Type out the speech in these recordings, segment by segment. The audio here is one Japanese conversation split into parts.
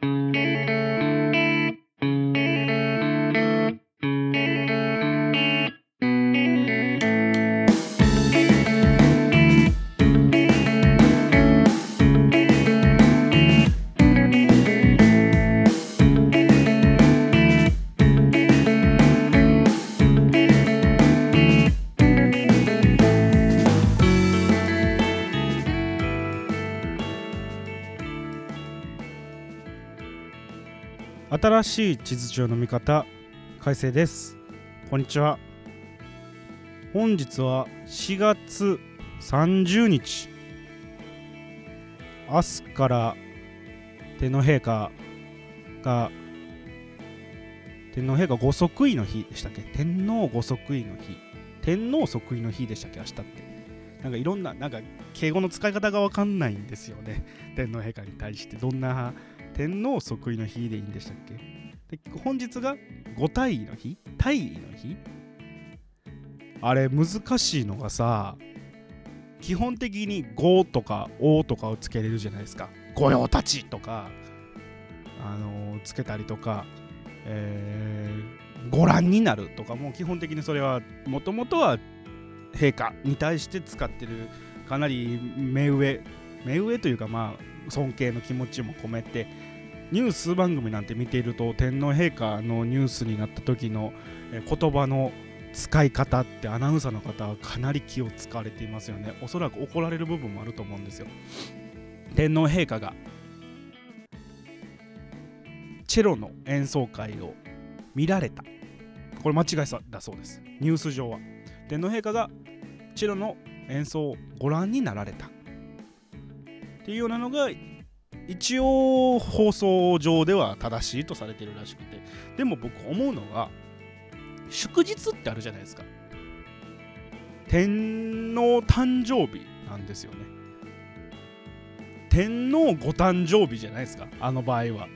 新しい地図上の見方改正です。こんにちは。本日は4月30日。明日から天皇陛下が天皇陛下ご即位の日でしたっけ？天皇ご即位の日。天皇即位の日でしたっけ？明日って。なんかいろんななんか敬語の使い方がわかんないんですよね。天皇陛下に対してどんな天皇即位の日でいいんでしたっけ？で本日が五大位の日大位の日。あれ難しいのがさ基本的に「五」とか「お」とかをつけれるじゃないですか「御用達」とかあのーつけたりとか、えーご覧になるとかも基本的にそれはもともとは陛下に対して使ってるかなり目上目上というかまあ尊敬の気持ちも込めてニュース番組なんて見ていると天皇陛下のニュースになった時の言葉の使い方ってアナウンサーの方はかなり気を使われていますよね。おそらく怒られる部分もあると思うんですよ。天皇陛下がチェロの演奏会を見られた。これ間違いだそうです。ニュース上は。天皇陛下がチェロの演奏をご覧になられた。っていうようなのが一応放送上では正しいとされてるらしくて。でも僕思うのが祝日ってあるじゃないですか。天皇誕生日なんですよね。天皇ご誕生日じゃないですかあの場合は。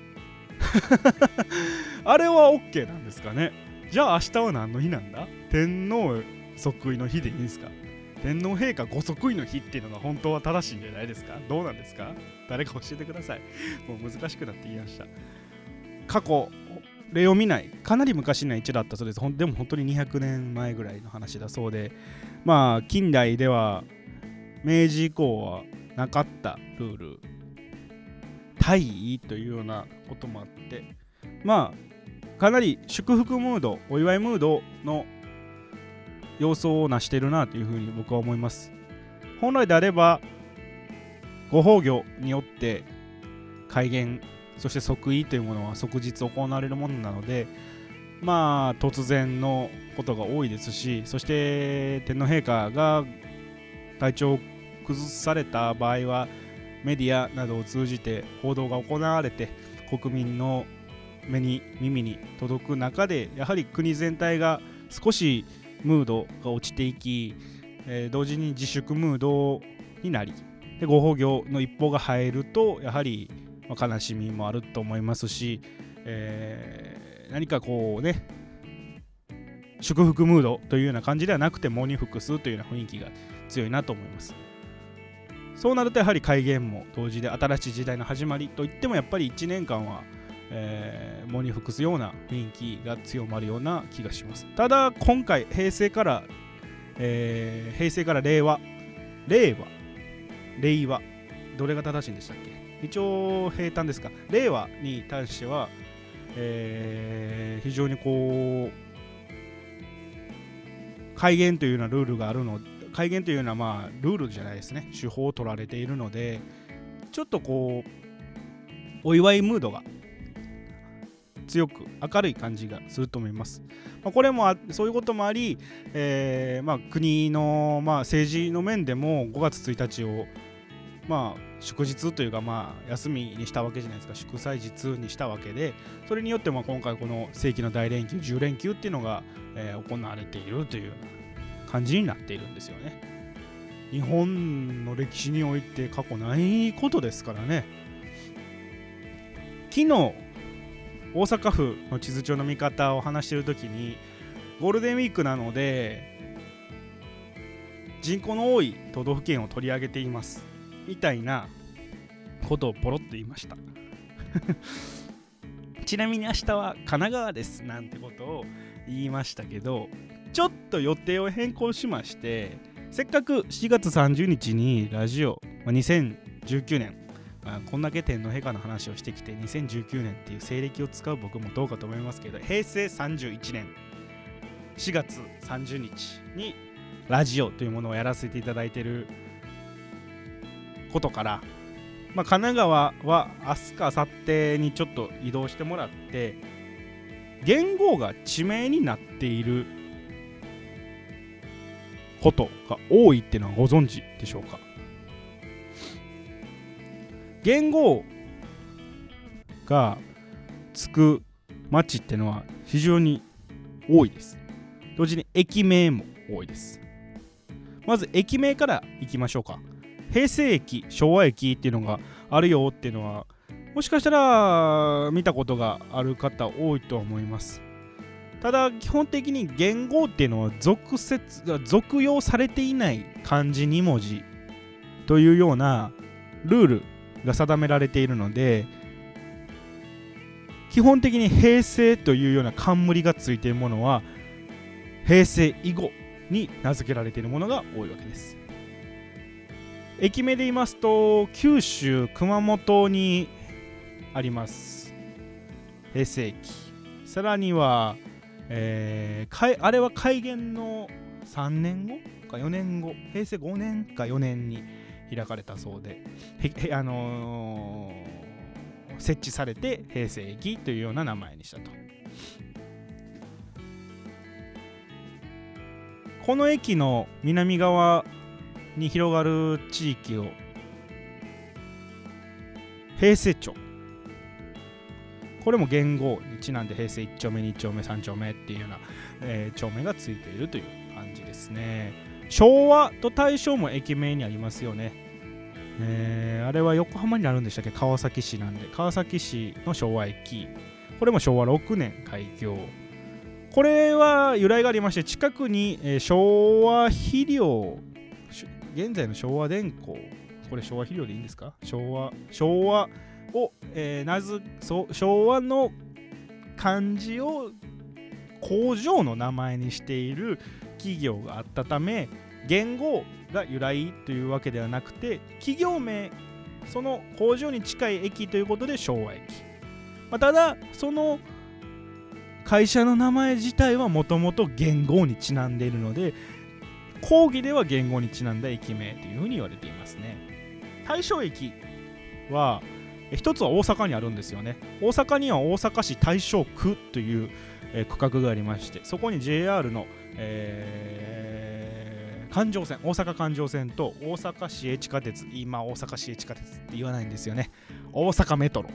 あれは OK なんですかね。じゃあ明日は何の日なんだ？天皇即位の日でいいんですか？天皇陛下ご即位の日っていうのが本当は正しいんじゃないですか？どうなんですか？誰か教えてください。もう難しくなって言いました。過去例を見ないかなり昔の一だったそうです。でも本当に200年前ぐらいの話だそうでまあ近代では明治以降はなかったルール大位というようなこともあってまあかなり祝福ムードお祝いムードの様相を成しているなというふうに僕は思います。本来であればご崩御によって改元そして即位というものは即日行われるものなのでまあ突然のことが多いですしそして天皇陛下が体調を崩された場合はメディアなどを通じて報道が行われて国民の目に耳に届く中でやはり国全体が少しムードが落ちていき、えー同時に自粛ムードになりでご崩御の一報が入るとやはり、ま悲しみもあると思いますし、えー何かこうね祝福ムードというような感じではなくて喪に服すというような雰囲気が強いなと思います。そうなるとやはり改元も同時で新しい時代の始まりといってもやっぱり1年間はえー、喪に服すような雰囲気が強まるような気がします。ただ今回平成から、えー平成から令和令和令和どれが正しいんでしたっけ？一応平坦ですか。令和に対しては、えー非常にこう改元というようなルールがあるの改元というようなまあルールじゃないですね。手法を取られているのでちょっとこうお祝いムードが強く明るい感じがすると思います。まあ、これもあそういうこともあり、えーまあ、国の、まあ、政治の面でも5月1日を、まあ、祝日というか、まあ、休みにしたわけじゃないですか祝祭日にしたわけでそれによってま今回この世紀の大連休10連休っていうのが、えー行われているというような感じになっているんですよね。日本の歴史において過去ないことですからね。昨日大阪府の地図帳の見方を話してるときにゴールデンウィークなので人口の多い都道府県を取り上げていますみたいなことをポロッと言いました。ちなみに明日は神奈川ですなんてことを言いましたけどちょっと予定を変更しましてせっかく7月30日にラジオ、2019年、こんだけ天皇陛下の話をしてきて2019年っていう西暦を使う僕もどうかと思いますけど平成31年4月30日にラジオというものをやらせていただいてることから、まあ、神奈川は明日か明後日にちょっと移動してもらって元号が地名になっていることが多いっていうのはご存知でしょうか？元号がつく町ってのは非常に多いです。同時に駅名も多いです。まず駅名からいきましょうか。平成駅昭和駅っていうのがあるよっていうのはもしかしたら見たことがある方多いと思います。ただ基本的に言語っていうのは俗説俗用されていない漢字2文字というようなルールが定められているので基本的に平成というような冠がついているものは平成以後に名付けられているものが多いわけです。駅名で言いますと九州熊本にあります。平成駅さらには、えー、あれは改元の3年後か4年後。平成5年か4年に開かれたそうであのー、設置されて平成駅というような名前にしたと。この駅の南側に広がる地域を平成町。これも元号にちなんで平成1丁目2丁目3丁目っていうような、えー、丁目がついているという感じですね。昭和と大正も駅名にありますよね。えー、あれは横浜になるんでしたっけ？川崎市なんで。川崎市の昭和駅。これも昭和6年開業。これは由来がありまして近くに、えー、昭和肥料現在の昭和電工。これ昭和肥料でいいんですか？昭和昭和を、えー、なずそ昭和の漢字を工場の名前にしている企業があったため言語が由来というわけではなくて企業名その工場に近い駅ということで昭和駅、まあ、ただその会社の名前自体はもともと言語にちなんでいるので講義では言語にちなんだ駅名というふうに言われていますね。大正駅は一つは大阪にあるんですよね。大阪には大阪市大正区という、え区画がありましてそこに JR の、えー、環状線大阪環状線と大阪市営地下鉄今大阪市営地下鉄って言わないんですよね。大阪メトロ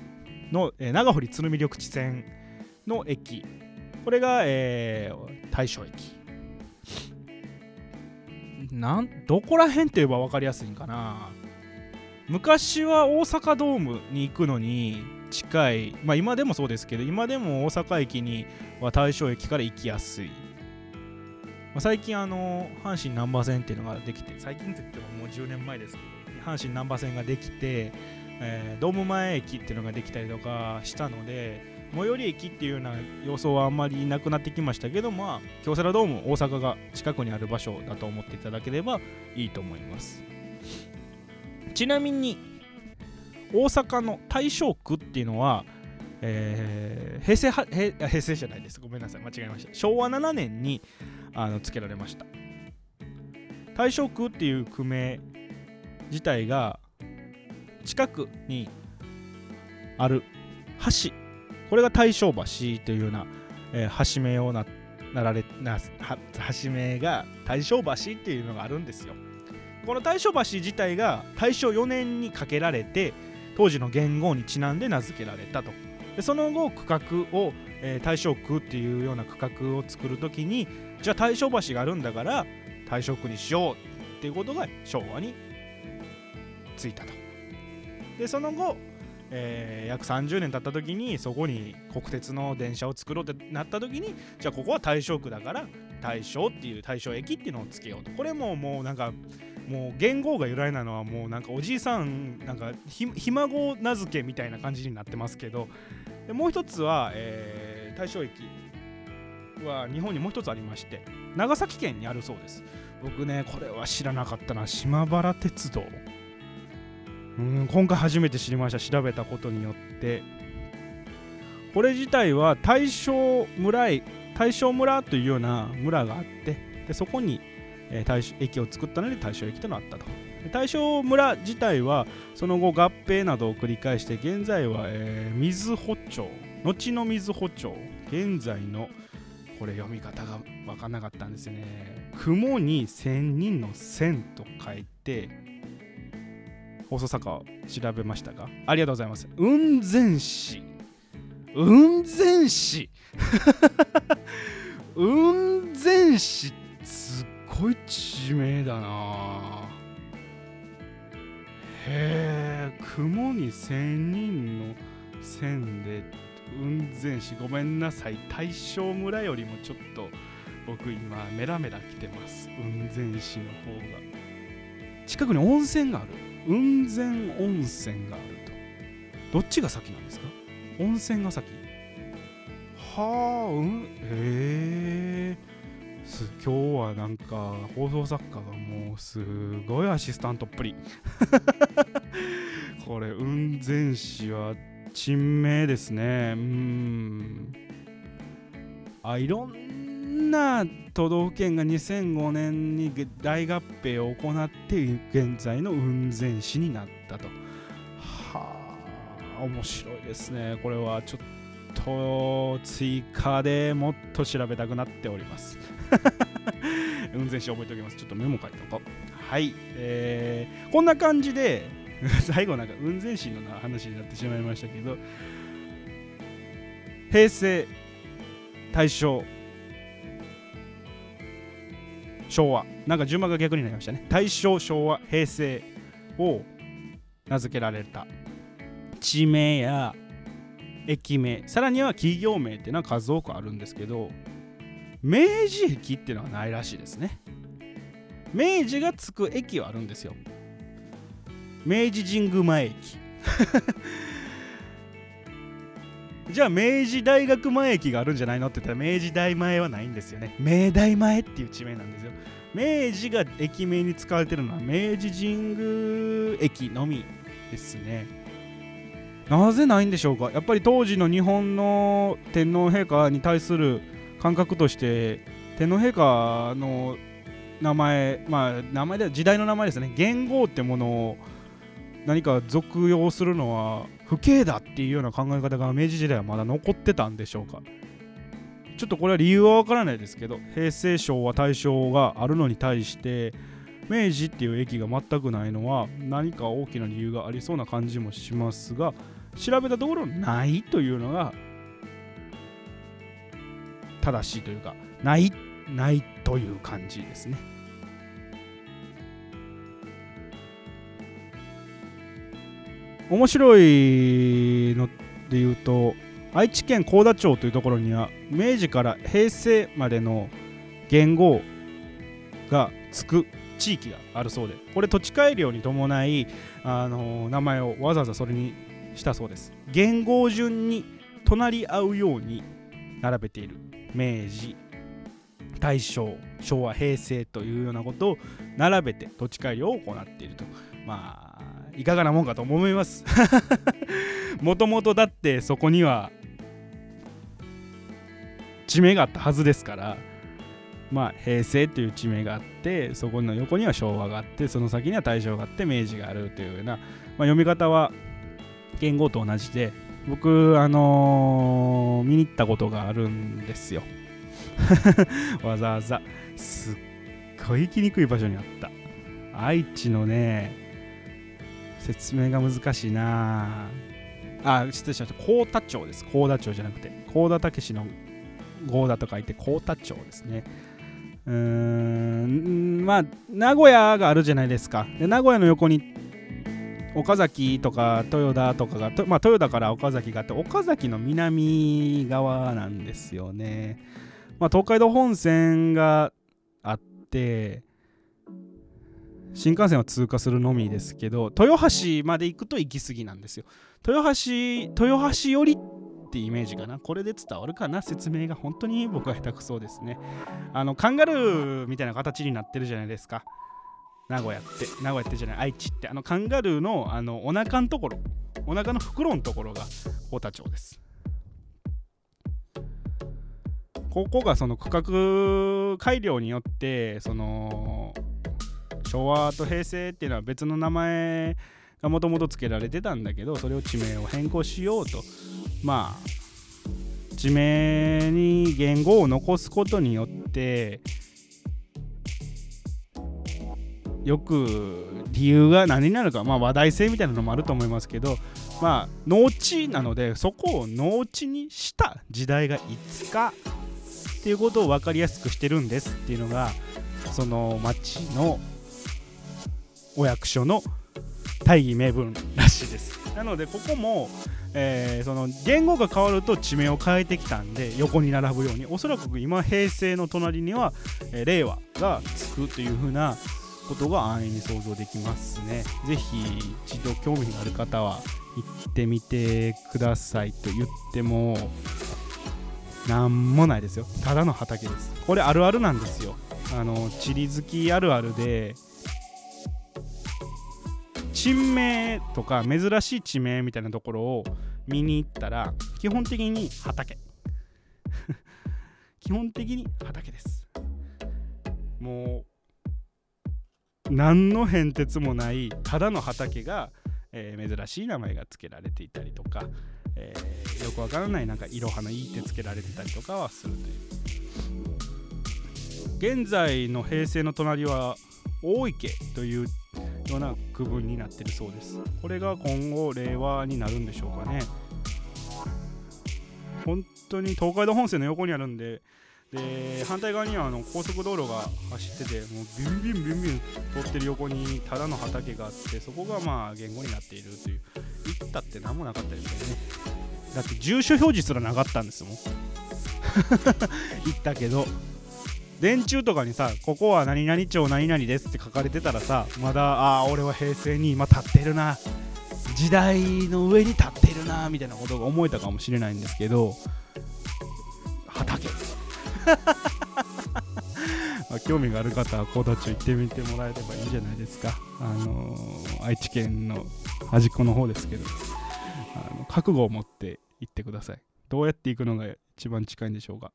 の、えー、長堀鶴見緑地線の駅。これが、えー、大正駅。なんどこら辺って言えば分かりやすいんかな。昔は大阪ドームに行くのに近い。まあ今でもそうですけど今でも大阪駅には大正駅から行きやすい、まあ、最近あの阪神難波線っていうのができて。最近といってももう10年前ですけど。阪神難波線ができて、えー、ドーム前駅っていうのができたりとかしたので最寄り駅っていうような様相はあんまりなくなってきましたけどまあ京セラドーム大阪が近くにある場所だと思っていただければいいと思います。ちなみに大阪の大正区っていうのは、えー、平成は平平成じゃないです。ごめんなさい。間違えました。昭和7年にあの付けられました。大正区っていう区名自体が近くにある橋。これが大正橋というような、えー、橋名をななられな橋名が大正橋っていうのがあるんですよ。この大正橋自体が大正4年に架けられて当時の元号にちなんで名付けられたと。でその後区画を、えー、大正区っていうような区画を作る時にじゃあ大正橋があるんだから大正区にしようっていうことが昭和についたと。でその後、えー、約30年経った時にそこに国鉄の電車を作ろうってなった時にじゃあここは大正区だから大正っていう大正駅っていうのをつけようと。これももうなんかもう元号が由来なのはもうなんかおじいさんなんかひ孫名付けみたいな感じになってますけどでもう一つは、えー、大正駅は日本にもう一つありまして長崎県にあるそうです。僕ねこれは知らなかったな。島原鉄道。うん今回初めて知りました。調べたことによって。これ自体は大正村大正村というような村があってでそこに、えー、大駅を作ったので大正駅となったと。大正村自体はその後合併などを繰り返して現在は、えー、水穂町後の水穂町現在のこれ読み方が分かんなかったんですよね。雲に千人の千と書いて放送作家を調べましたがありがとうございます。雲仙市。雲仙市。雲仙市すっごい地名だなへえ雲に千人の千で雲仙市ごめんなさい大正村よりもちょっと僕今メラメラ来てます。雲仙市の方が。近くに温泉がある。雲仙温泉があると。どっちが先なんですか？温泉が先。はあうんへえ。今日はなんか放送作家がもうすごいアシスタントっぷり。これ雲仙市は珍名ですね。うん。あいろんな都道府県が2005年に大合併を行って現在の雲仙市になったと。はあ面白いですね。これはちょっと追加でもっと調べたくなっております。雲仙市覚えておきます。ちょっとメモ書いておこう。はい、えー、こんな感じで 最後なんか雲仙市の話になってしまいましたけど平成大正昭和。なんか順番が逆になりましたね。大正昭和平成を名付けられた地名や駅名。さらには企業名っていうのは数多くあるんですけど明治駅っていうのはないらしいですね。明治がつく駅はあるんですよ。明治神宮前駅。じゃあ明治大学前駅があるんじゃないのって言ったら明治大前はないんですよね。明大前っていう地名なんですよ。明治が駅名に使われてるのは明治神宮駅のみですね。なぜないんでしょうか？やっぱり当時の日本の天皇陛下に対する感覚として天皇陛下の名前まあ名前では時代の名前ですね。元号ってものを何か俗用するのは不敬だっていうような考え方が明治時代はまだ残ってたんでしょうか？ちょっとこれは理由はわからないですけど平成昭和大正があるのに対して明治っていう駅が全くないのは何か大きな理由がありそうな感じもしますが調べたところないというのが正しいというかないないという感じですね。面白いので言うと愛知県幸田町というところには明治から平成までの元号がつく地域があるそうでこれ土地改良に伴いあの名前をわざわざそれにしたそうです。元号順に隣り合うように並べている明治大正昭和平成というようなことを並べて土地改良を行っていると。まあいかがなもんかと思います。もともとだってそこには地名があったはずですからまあ平成っていう地名があってそこの横には昭和があってその先には大正があって明治があるというような、まあ、読み方は言語と同じで僕あのー、見に行ったことがあるんですよ。わざわざ。すっごい行きにくい場所にあった。愛知のね説明が難しいな。あ失礼しました。幸田町です。幸田町じゃなくて。幸田武の合田と書いて幸田町ですね。うーんまあ名古屋があるじゃないですか。で名古屋の横に岡崎とか豊田とかがまあ、豊田から岡崎があって岡崎の南側なんですよね、まあ、東海道本線があって新幹線は通過するのみですけど豊橋まで行くと行き過ぎなんですよ。豊橋豊橋寄りってイメージかな。これで伝わるかな？説明が本当に僕は下手くそですね。あのカンガルーみたいな形になってるじゃないですか。名古屋って。名古屋ってじゃない。愛知って。あのカンガルーのあのお腹のところ。お腹の袋のところが太田町です。ここがその区画改良によってその昭和と平成っていうのは別の名前がもともと付けられてたんだけどそれを地名を変更しようとまあ地名に言語を残すことによってよく理由が何になるか、まあ、話題性みたいなのもあると思いますけどまあ農地なのでそこを農地にした時代がいつかっていうことを分かりやすくしてるんですっていうのがその町のお役所の大義名分らしいです。なのでここも、えー、その言語が変わると地名を変えてきたんで横に並ぶようにおそらく今平成の隣には、えー、令和がつくというふうなことが安易に想像できますね。ぜひ一度興味がある方は行ってみてくださいと言ってもなんもないですよ。ただの畑です。これあるあるなんですよ。あの地理好きあるあるで地名とか珍しい地名みたいなところを見に行ったら基本的に畑。基本的に畑です。もう何の変哲もないただの畑が、えー、珍しい名前が付けられていたりとか、えー、よくわからないなんかいろはのいいって付けられてたりとかはするという。現在の平成の隣は大池というような区分になってるそうです。これが今後令和になるんでしょうかね。本当に東海道本線の横にあるんでで反対側にはあの高速道路が走っててもうビンビンビンビン通ってる横にただの畑があってそこがまあ言語になっているという行ったって何もなかったですけどね。だって住所表示すらなかったんですもん。行ったけど。電柱とかにさここは何々町何々ですって書かれてたらさまだああ俺は平成に今立ってるな。時代の上に立ってるなみたいなことが思えたかもしれないんですけど畑。まあ、興味がある方は高田町行ってみてもらえればいいんじゃないですか、あのー、愛知県の端っこの方ですけどあの覚悟を持って行ってください。どうやって行くのが一番近いんでしょうか。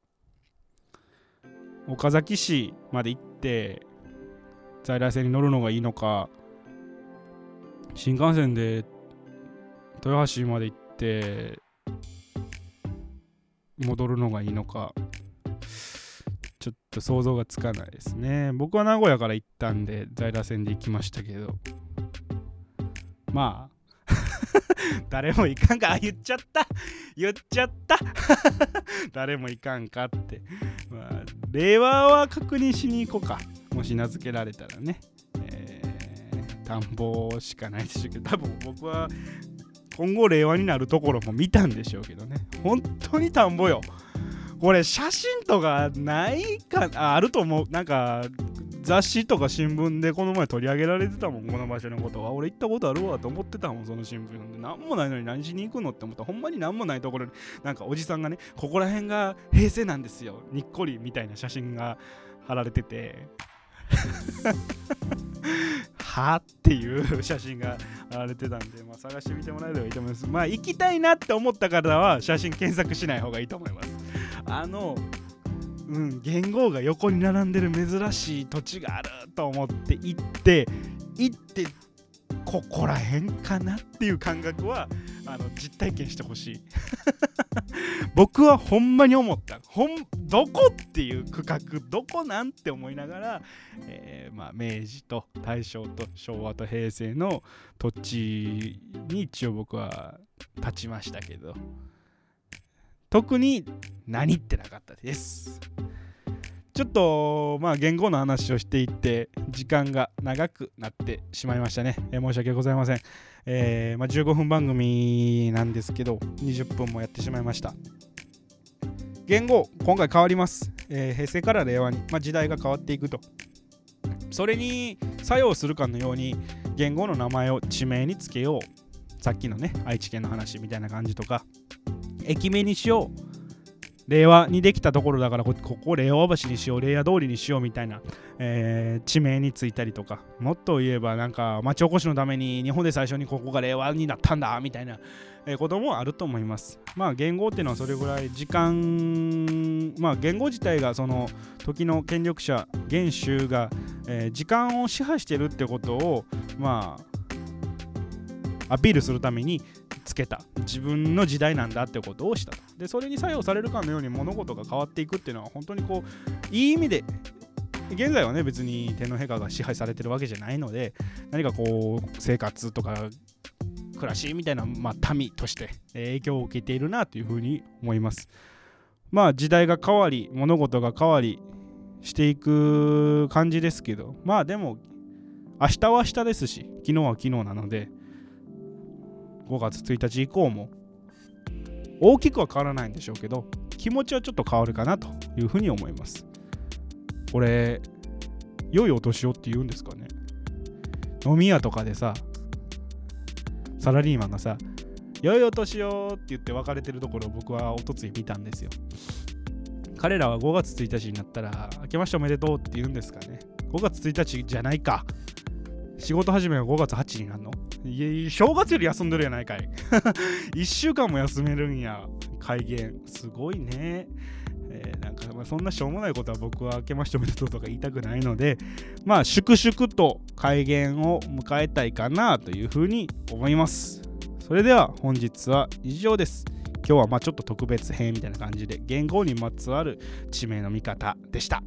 岡崎市まで行って在来線に乗るのがいいのか新幹線で豊橋まで行って戻るのがいいのかちょっと想像がつかないですね。僕は名古屋から行ったんで在来線で行きましたけど。まあ 誰もいかんか。言っちゃった。言っちゃった。誰もいかんかって、あ、令和は確認しに行こうか。もし名付けられたらね、えー、田んぼしかないでしょうけど多分僕は今後令和になるところも見たんでしょうけどね。本当に田んぼよ。これ写真とかないかあると思う。なんか雑誌とか新聞でこの前取り上げられてたもんこの場所のことは。俺行ったことあるわと思ってたもんその新聞で。何もないのに何しに行くのって思った。ほんまに何もないところになんかおじさんがねここら辺が平成なんですよ。にっこりみたいな写真が貼られてて。はっていう写真が貼られてたんで、まあ、探してみてもらえればいいと思います。まあ行きたいなって思った方は写真検索しない方がいいと思います。あのうん、元号が横に並んでる珍しい土地があると思って行って行ってここら辺かなっていう感覚はあの実体験してほしい。僕はほんまに思った。ほんどこっていう区画どこなんて思いながら、えー、まあ、明治と大正と昭和と平成の土地に一応僕は立ちましたけど。特に何ってなかったです。ちょっとまあ言語の話をしていって時間が長くなってしまいましたね。えー、申し訳ございません。えー、まあ、15分番組なんですけど20分もやってしまいました。言語今回変わります。えー、平成から令和に、まあ、時代が変わっていくと。それに作用するかのように言語の名前を地名につけようさっきのね愛知県の話みたいな感じとか駅名にしよう。令和にできたところだからここ令和橋にしよう。令和通りにしようみたいな、えー、地名についたりとか。もっと言えばなんか町おこしのために日本で最初にここが令和になったんだみたいな、えー、こともあると思います。まあ言語っていうのはそれぐらい時間まあ言語自体がその時の権力者元首が、えー、時間を支配してるってことをまあアピールするためにつけた。自分の時代なんだってことをしたでそれに作用されるかのように物事が変わっていくっていうのは本当にこういい意味で現在はね別に天皇陛下が支配されてるわけじゃないので何かこう生活とか暮らしみたいな、まあ、民として影響を受けているなというふうに思います。まあ時代が変わり物事が変わりしていく感じですけどまあでも明日は明日ですし昨日は昨日なので5月1日以降も大きくは変わらないんでしょうけど気持ちはちょっと変わるかなというふうに思います。これ良いお年をって言うんですかね。飲み屋とかでさサラリーマンがさ良いお年をって言って別れてるところを僕はおとつい見たんですよ。彼らは5月1日になったら明けましておめでとうって言うんですかね。5月1日じゃないか。仕事始めは5月8日になるの？い正月より休んでるやないかい。1週間も休めるんや。改元。すごいね。えー、なんかまあそんなしょうもないことは僕は明けましておめでとうとか言いたくないのでまあ粛々と改元を迎えたいかなというふうに思います。それでは本日は以上です。今日はまあちょっと特別編みたいな感じで言語にまつわる地名の見方でした。